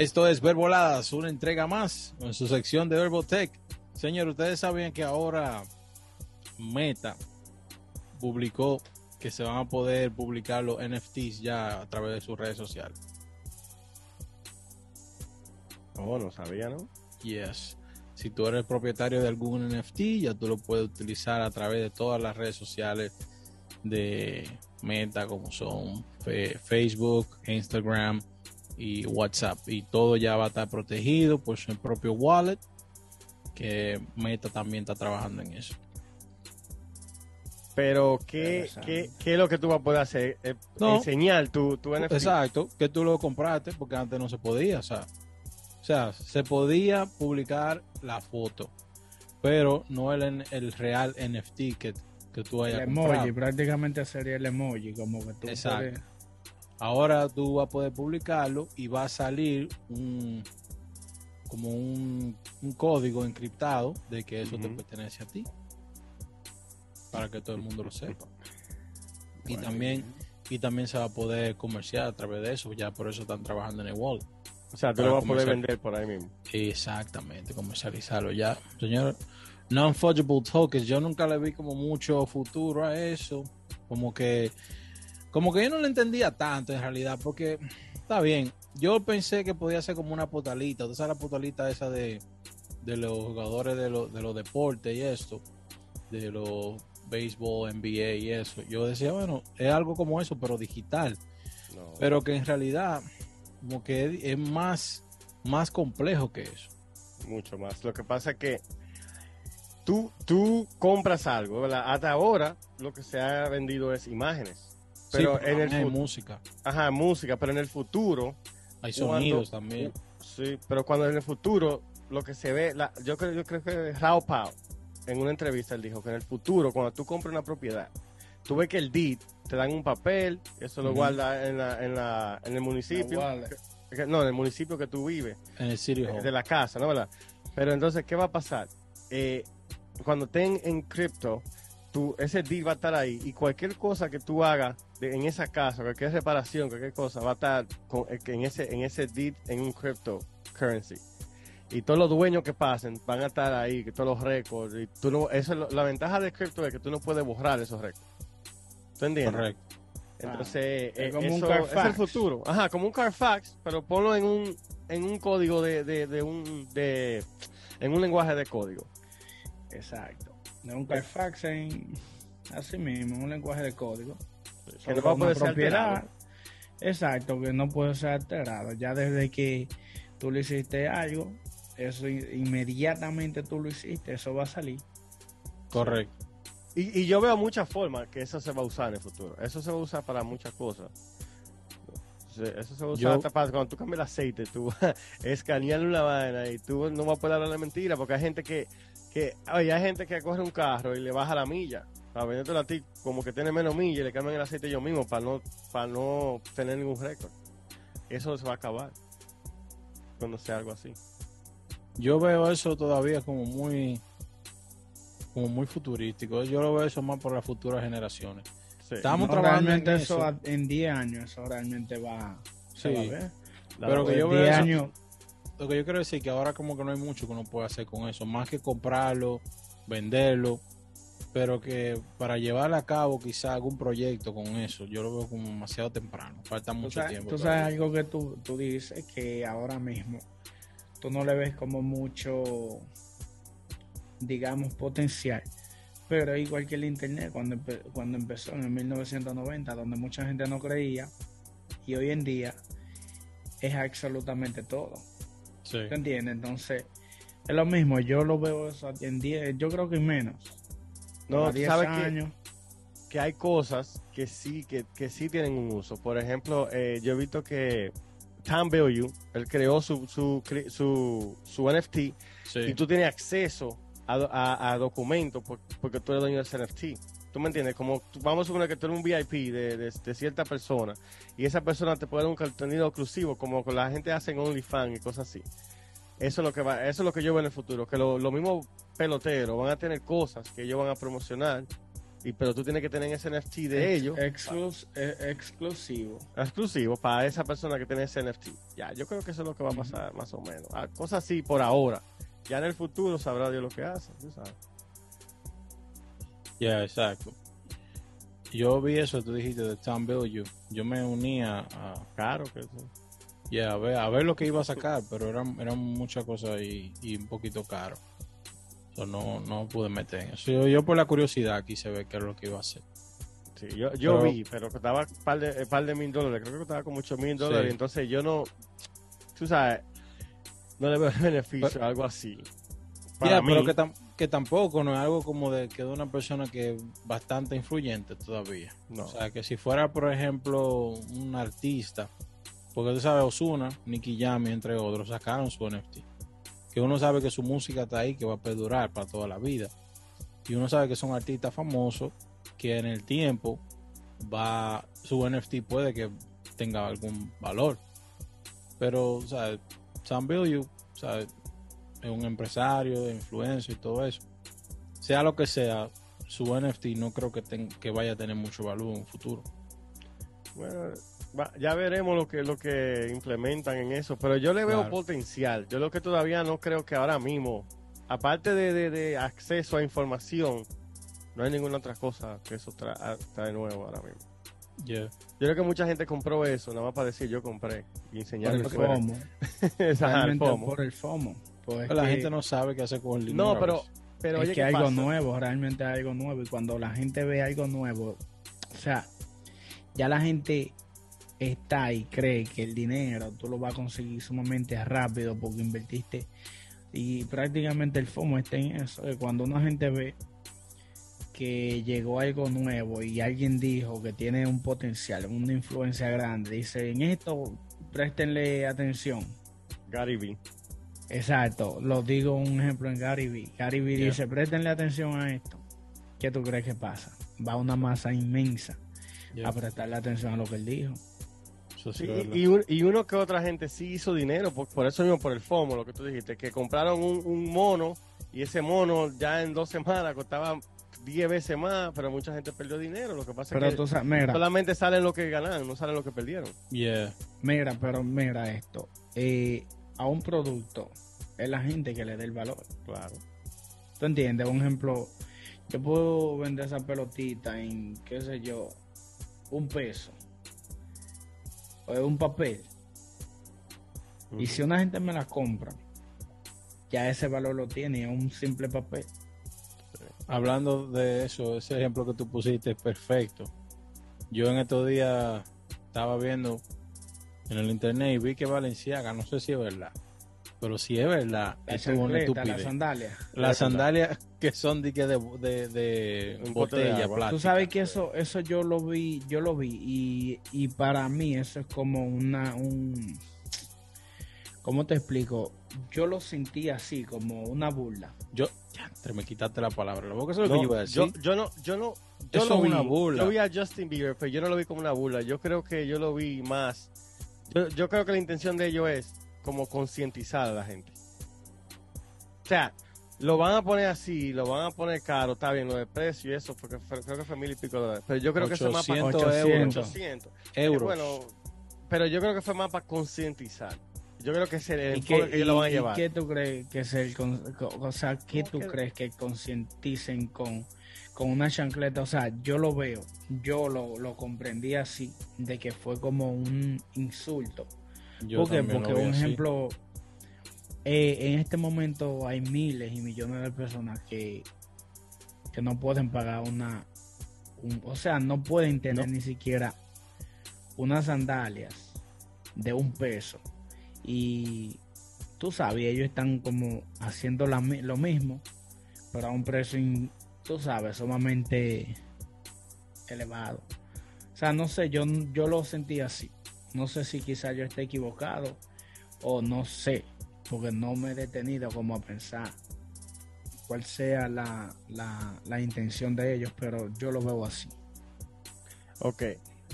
Esto es Verboladas, una entrega más en su sección de Verbotech. Señor, ustedes saben que ahora Meta publicó que se van a poder publicar los NFTs ya a través de sus redes sociales. Oh, no sabía, ¿no? Yes. Si tú eres propietario de algún NFT, ya tú lo puedes utilizar a través de todas las redes sociales de Meta, como son Facebook, Instagram y WhatsApp. Y todo ya va a estar protegido por su propio wallet, que Meta también está trabajando en eso. Pero, ¿qué, ¿qué, qué es lo que tú vas a poder hacer? Eh, enseñar tu, tu NFT. Exacto, que tú lo compraste, porque antes no se podía, o sea, o sea, se podía publicar la foto, pero no el, el real NFT que, que tú hayas el emoji, prácticamente sería el emoji, como que tú Exacto. Ahora tú vas a poder publicarlo y va a salir un como un, código encriptado de que eso te pertenece a ti para que todo el mundo lo sepa. Y también y también se va a poder comerciar a través de eso, ya por eso están trabajando en el wallet. O sea, tú lo vas a poder vender por ahí mismo. Exactamente, comercializarlo ya. Señor, non-fungible tokens, yo nunca le vi como mucho futuro a eso. Como que, como que yo no le entendía tanto en realidad, porque está bien. Yo pensé que podía ser como una potalita. ¿Tú sabes la potalita esa de, de los jugadores de, de los deportes y esto? De los béisbol, NBA y eso. Yo decía, bueno, es algo como eso, pero digital. Pero que en realidad como que es más, más complejo que eso. Mucho más. Lo que pasa es que tú, tú compras algo, Hasta ahora lo que se ha vendido es imágenes. Pero en el música. Ajá, música, pero en el futuro hay sonidos también. Sí, pero cuando en el futuro lo que se ve, la, yo creo, yo creo que Rao Pao en una entrevista él dijo que en el futuro cuando tú compras una propiedad, tú ves que el deed te dan un papel, eso lo guarda en, la, en, la, en el municipio. No, en el municipio que tú vives. En el City De la casa, ¿no? ¿verdad? Pero entonces, ¿qué va a pasar? Eh, cuando estén en cripto, tú, ese deed va a estar ahí y cualquier cosa que tú hagas en esa casa, cualquier reparación, cualquier cosa, va a estar con, eh, en ese en ese deed en un cryptocurrency. Y todos los dueños que pasen van a estar ahí, que todos los récords. Y tú no, eso la ventaja de cripto es que tú no puedes borrar esos récords. ¿Tú entiendes? Correcto. Entonces, es, eh, como un es el futuro. Ajá, como un Carfax, pero ponlo en un, en un código de, de, un, de, en un lenguaje de código. Exacto. De un Carfax en, así mismo, un lenguaje de código. Que no va a poder ser alterado. Exacto, que no puede ser alterado. Ya desde que tú le hiciste algo, eso inmediatamente tú lo hiciste, eso va a salir. Correcto. Y, yo veo muchas formas que eso se va a usar en el futuro. Eso se va a usar para muchas cosas. Eso se va a usar hasta para cuando tú cambias el aceite, tú vas a escanear una vaina y tú no vas a poder hablar la mentira porque hay gente que, que oye, hay gente que coge un carro y le baja la milla para vendértelo a ti como que tiene menos milla y le cambian el aceite ellos mismos para no, para no tener ningún récord. Eso se va a acabar cuando sea algo así. Yo veo eso todavía como muy como muy futurístico. Yo lo veo eso más por las futuras generaciones. Estamos trabajando en eso. en 10 años eso realmente va, sí. a ver. Pero que yo veo años... lo que yo quiero decir que ahora como que no hay mucho que uno puede hacer con eso, más que comprarlo, venderlo, pero que para llevar a cabo quizá algún proyecto con eso, yo lo veo como demasiado temprano, falta mucho tiempo. Tú sabes algo que tú, tú dices que ahora mismo tú no le ves como mucho digamos, potencial. Pero igual que el Internet, cuando, cuando empezó en el 1990, donde mucha gente no creía, y hoy en día es absolutamente todo. Sí. ¿Te entiendes? Entonces, es lo mismo, yo lo veo eso en 10, yo creo que menos. No, sabes años. Que, hay cosas que sí, que, que sí tienen un uso. Por ejemplo, eh, yo he visto que Tom Bellew, él creó su, su, su, su NFT y tú tienes acceso a, documentos porque tú eres dueño del NFT. ¿Tú me entiendes? Como vamos a suponer que tú eres un VIP de, cierta persona y esa persona te puede dar un contenido exclusivo como la gente hace en OnlyFans y cosas así. Eso es lo que va, eso es lo que yo veo en el futuro, que los mismos peloteros van a tener cosas que ellos van a promocionar y pero tú tienes que tener ese NFT de ellos. Exclus, eh, exclusivo. Exclusivo para esa persona que tiene ese NFT. Ya, yo creo que eso es lo que va a pasar más o menos. Ah, cosas así por ahora. Ya en el futuro sabrá Dios lo que hace, tú sabes. Ya, exacto. Yo vi eso, tú dijiste de Tom Bill, yo, me unía a... Claro que. Ya, a, ver, a ver lo que iba a sacar, pero eran, eran muchas cosas y, y un poquito caro. no, no pude meter en eso. Yo, por la curiosidad quise ver qué era lo que iba a hacer. Sí, yo, yo vi, pero costaba un par de, par de mil dólares. Creo que costaba como 8 mil dólares. Entonces yo no, tú sabes, no le veo beneficio a algo así. Ya, pero que, que, tampoco no es algo como de que de una persona que es bastante influyente todavía. No. O sea, que si fuera, por ejemplo, un artista, porque tú sabes, Osuna, Nicky Jam, entre otros, sacaron su NFT. Que uno sabe que su música está ahí, que va a perdurar para toda la vida. Y uno sabe que son artistas famosos, que en el tiempo va su NFT puede que tenga algún valor. Pero, o sea, Sam Bill, o sea, es un empresario, de influencia y todo eso. Sea lo que sea, su NFT no creo que, que vaya a tener mucho valor en un futuro. Bueno, ya veremos lo que lo que implementan en eso, pero yo le veo potencial. Yo lo que todavía no creo que ahora mismo, aparte de, acceso a información, no hay ninguna otra cosa que eso trae nuevo ahora mismo. Yo creo que mucha gente compró eso, nada más para decir yo compré y enseñar el FOMO. Exacto, por el FOMO. Pues la gente no sabe qué hacer con el dinero. No, pero, pero es que algo nuevo, realmente algo nuevo. Y cuando la gente ve algo nuevo, o sea, ya la gente está y cree que el dinero tú lo vas a conseguir sumamente rápido porque invertiste. Y prácticamente el FOMO está en eso. cuando una gente ve que llegó algo nuevo y alguien dijo que tiene un potencial, una influencia grande, dice, en esto préstenle atención. Gary Vee. Exacto, lo digo un ejemplo en Gary Vee. Gary Vee dice, préstenle atención a esto. ¿Qué tú crees que pasa? Va una masa inmensa a prestarle atención a lo que él dijo. y, uno que otra gente sí hizo dinero, por, eso mismo, por el FOMO, lo que tú dijiste, que compraron un, mono y ese mono ya en dos semanas costaba 10 veces más, pero mucha gente perdió dinero. Lo que pasa es que solamente salen lo que ganaron, no salen lo que perdieron. Yeah. Mira, pero mira esto. Eh, a un producto es la gente que le dé el valor. Claro. ¿Tú entiendes? Un ejemplo, yo puedo vender esa pelotita en, qué sé yo, un peso. O un papel. Y si una gente me la compra, ya ese valor lo tiene, es un simple papel. Hablando de eso, ese ejemplo que tú pusiste es perfecto. Yo en estos días estaba viendo en el internet y vi que Valenciaga, no sé si es verdad, pero si es verdad, eso es una estupidez. Las sandalias. Las sandalias que son de, de, de, botella plástica. Tú sabes que eso eso yo lo vi, yo lo vi y, y para mí eso es como una un ¿Cómo te explico? Yo lo sentí así, como una burla. Yo, ya, me quitaste la palabra. Lo eso es lo que yo iba a decir. Yo, no, yo no, yo lo vi, una burla. Yo vi a Justin Bieber, pero yo no lo vi como una burla. Yo creo que yo lo vi más yo, creo que la intención de ellos es como concientizar a la gente. O sea, lo van a poner así, lo van a poner caro, está bien, lo de precio y eso, porque creo que fue mil y pico dólares. Pero yo creo que fue más para 800 euros. Bueno, pero yo creo que fue más para concientizar. Yo creo que es el enfoque que ellos lo van a llevar. ¿Qué tú crees que es el, o sea, qué tú crees que concienticen con con una chancleta, o sea, yo lo veo, yo lo, comprendí así, de que fue como un insulto. Porque, porque un ejemplo, eh, en este momento hay miles y millones de personas que, que no pueden pagar una, o sea, no pueden tener ni siquiera unas sandalias de un peso. Y tú sabes, ellos están como haciendo lo mismo, pero a un precio tú sabes, sumamente elevado. O sea, no sé, yo, yo lo sentí así. No sé si quizás yo esté equivocado o no sé, porque no me he detenido como a pensar cuál sea la, la, intención de ellos, pero yo lo veo así. Ok,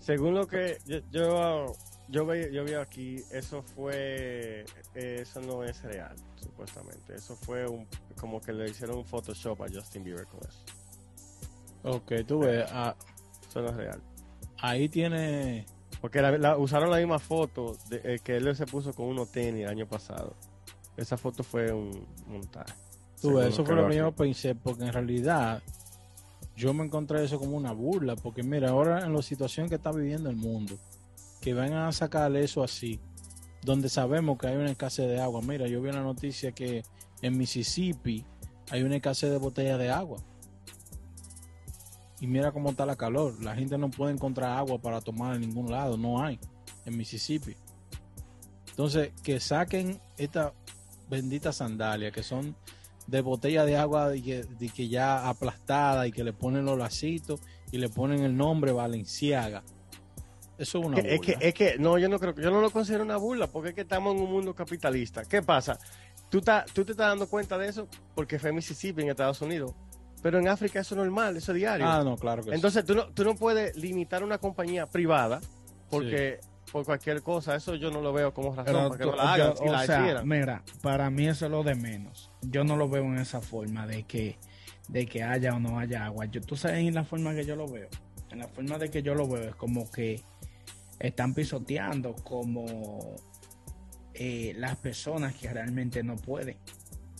según lo que yo, yo, yo, veo, yo veo aquí, eso fue, eso no es real supuestamente. Eso fue un, como que le hicieron un Photoshop a Justin Bieber con eso. Ok, tú ves, ah, Eso no es real. ahí tiene... Porque la- la- usaron la misma foto de, eh, que él se puso con unos tenis el año pasado. Esa foto fue un montaje. Tú ves, eso fue lo que yo pensé, porque en realidad yo me encontré eso como una burla, porque mira, ahora en la situación que está viviendo el mundo, que vengan a sacar eso así, donde sabemos que hay una escasez de agua. Mira, yo vi una noticia que en Mississippi hay una escasez de botellas de agua. Y mira cómo está la calor. La gente no puede encontrar agua para tomar en ningún lado. No hay en Mississippi. Entonces, que saquen esta bendita sandalia que son de botella de agua de que ya aplastada y que le ponen los lacitos y le ponen el nombre Valenciaga. Eso es una Que- es, que, burla. es que, no, yo no creo que yo no lo considero una burla, porque es que estamos en un mundo capitalista. ¿Qué pasa? Tú, ta- tú te estás dando cuenta de eso porque fue en Mississippi, en Estados Unidos. Pero en África eso es normal, eso es diario. Ah, no, claro que sí. Entonces tú no, tú no puedes limitar una compañía privada porque por cualquier cosa, eso yo no lo veo como razón Pero para que tú- no la hagan. yo- o la sea, mira, para mí eso es lo de menos. Yo no lo veo en esa forma de que, de que haya o no haya agua. Yo, tú sabes en la forma que yo lo veo. En la forma de que yo lo veo es como que están pisoteando como eh, las personas que realmente no pueden.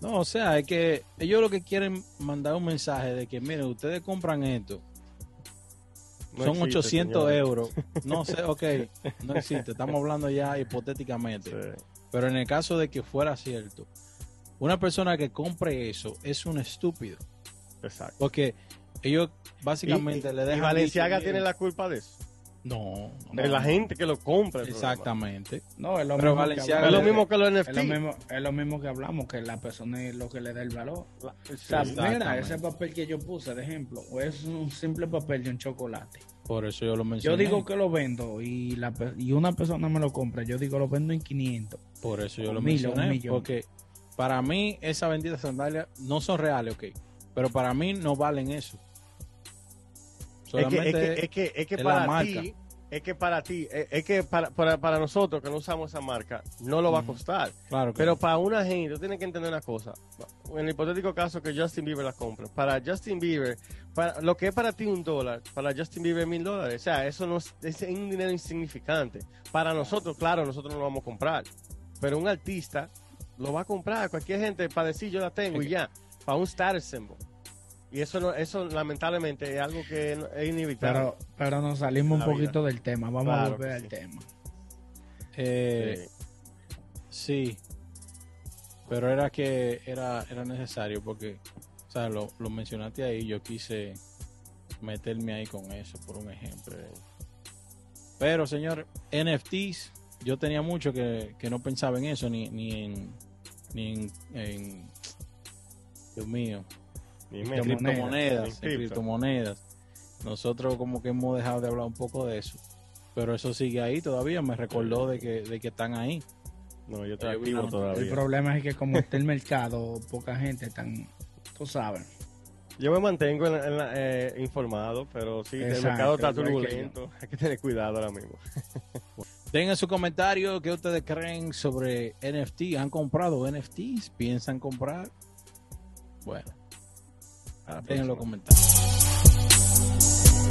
No, o sea, es que ellos lo que quieren mandar un mensaje de que, miren, ustedes compran esto, No son existe, 800 señores. euros. No sé, ok, no existe. Estamos hablando ya hipotéticamente. Sí, Pero en el caso de que fuera cierto, una persona que compre eso es un estúpido. exacto. Porque ellos básicamente y, le y dejan. Valenciaga tiene la culpa de eso. No, no, De la gente que lo compra. Exactamente. No, es lo Pero mismo Valenciaga. Es lo mismo que los Es NFT. lo mismo, es lo mismo que hablamos, que la persona es lo que le da el valor. La- O sea, mira, ese papel que yo puse, de ejemplo, o es un simple papel de un chocolate. Por eso yo lo Yo mencioné. digo que lo vendo y, la, pe- y una persona me lo compra, yo digo lo vendo en 500. Por eso yo lo millón, mencioné. Porque para mí, esas benditas sandalias no son reales, ok. Pero para mí no valen eso. Es que, es que, es que, es para ti, es que para ti, es, que para, para, para nosotros que no usamos esa marca, no lo va a costar. claro Pero para una gente, tú tienes que entender una cosa. En el hipotético caso que Justin Bieber la compre, para Justin Bieber, para lo que es para ti un dólar, para Justin Bieber mil dólares. O sea, eso no es, es un dinero insignificante. Para nosotros, claro, nosotros no lo vamos a comprar. Pero un artista lo va a comprar. Cualquier gente para decir yo la tengo y ya. Para un status symbol. Y eso, no, eso lamentablemente es algo que es inevitable. Pero, pero nos salimos un poquito del tema, vamos a volver al sí. tema. Eh, Sí. sí. Pero era que era, era necesario porque, o sea, lo, lo mencionaste ahí. Yo quise meterme ahí con eso, por un ejemplo. Pero, señor, NFTs, yo tenía mucho que, que no pensaba en eso, ni, ni en. Ni en, en- Dios mío, En menos. criptomonedas, En en cripto. criptomonedas. Nosotros como que hemos dejado de hablar un poco de eso. Pero eso sigue ahí todavía, me recordó de que, de que están ahí. No, yo estoy activo una- El todavía. problema es que como está el mercado, poca gente están, tú sabes. Yo me mantengo en la- en la- eh, informado, pero sí, el mercado está turbulento. Hay que tener cuidado ahora mismo. Dejen su comentario qué ustedes creen sobre NFT. ¿Han comprado NFTs? ¿Piensan comprar? Bueno, A la